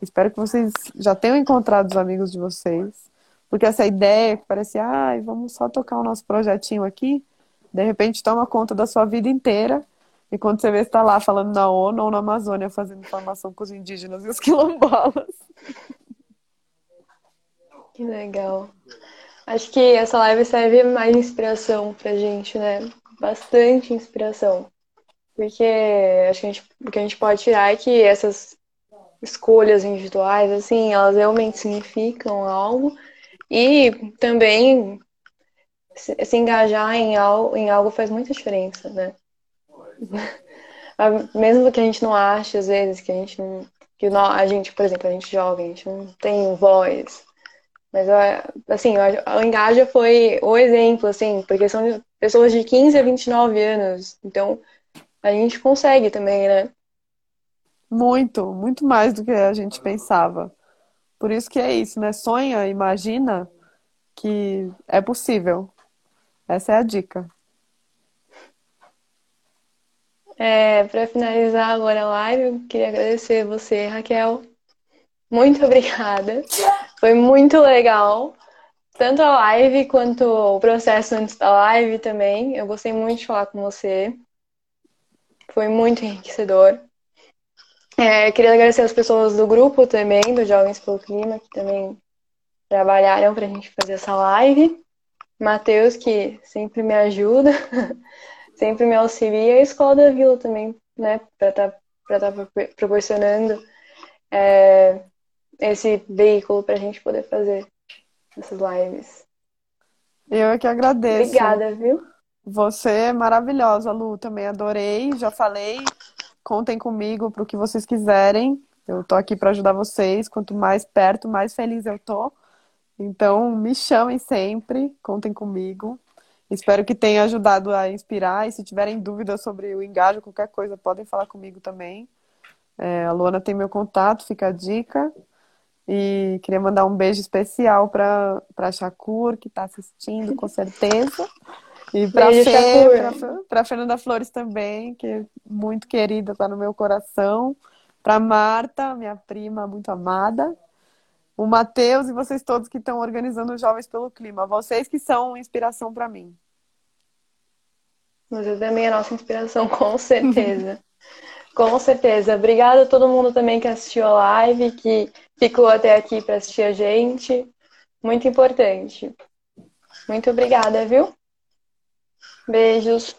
[SPEAKER 4] espero que vocês já tenham encontrado os amigos de vocês porque essa ideia que parecia, ah, vamos só tocar o nosso projetinho aqui, de repente toma conta da sua vida inteira. E quando você vê, está lá falando na ONU ou na Amazônia, fazendo formação com os indígenas e os quilombolas.
[SPEAKER 3] Que legal. Acho que essa live serve mais inspiração pra gente, né? Bastante inspiração. Porque acho que a gente, o que a gente pode tirar é que essas escolhas individuais, assim, elas realmente significam algo e também se, se engajar em algo, em algo faz muita diferença, né? [laughs] Mesmo que a gente não ache, às vezes, que a gente não. Que a gente, por exemplo, a gente jovem, a gente não tem voz. Mas, assim, o Engaja foi o exemplo, assim, porque são pessoas de 15 a 29 anos. Então, a gente consegue também, né?
[SPEAKER 4] Muito, muito mais do que a gente pensava. Por isso que é isso, né? Sonha, imagina que é possível. Essa é a dica.
[SPEAKER 3] É, para finalizar agora a live, eu queria agradecer você, Raquel. Muito [laughs] obrigada. Foi muito legal. Tanto a live quanto o processo antes da live também. Eu gostei muito de falar com você. Foi muito enriquecedor. É, queria agradecer as pessoas do grupo também, do Jovens pelo Clima, que também trabalharam para a gente fazer essa live. Matheus, que sempre me ajuda, [laughs] sempre me auxilia, e a Escola da Vila também, né, para estar tá, tá proporcionando é, esse veículo para a gente poder fazer essas lives.
[SPEAKER 4] Eu é que agradeço.
[SPEAKER 3] Obrigada, viu?
[SPEAKER 4] Você é maravilhosa, Lu. Também adorei. Já falei Contem comigo para o que vocês quiserem. Eu tô aqui para ajudar vocês. Quanto mais perto, mais feliz eu tô. Então, me chamem sempre, contem comigo. Espero que tenha ajudado a inspirar. E se tiverem dúvidas sobre o engajo, qualquer coisa, podem falar comigo também. É, a Luana tem meu contato, fica a dica. E queria mandar um beijo especial para a Shakur, que está assistindo, com certeza. E para para Fernanda Flores também, que é muito querida, está no meu coração. Para Marta, minha prima muito amada. O Matheus e vocês todos que estão organizando Jovens pelo Clima. Vocês que são inspiração para mim.
[SPEAKER 3] Você também é nossa inspiração, [laughs] com certeza. com certeza. Obrigada a todo mundo também que assistiu a live, que ficou até aqui para assistir a gente. Muito importante. Muito obrigada, viu? Beijos.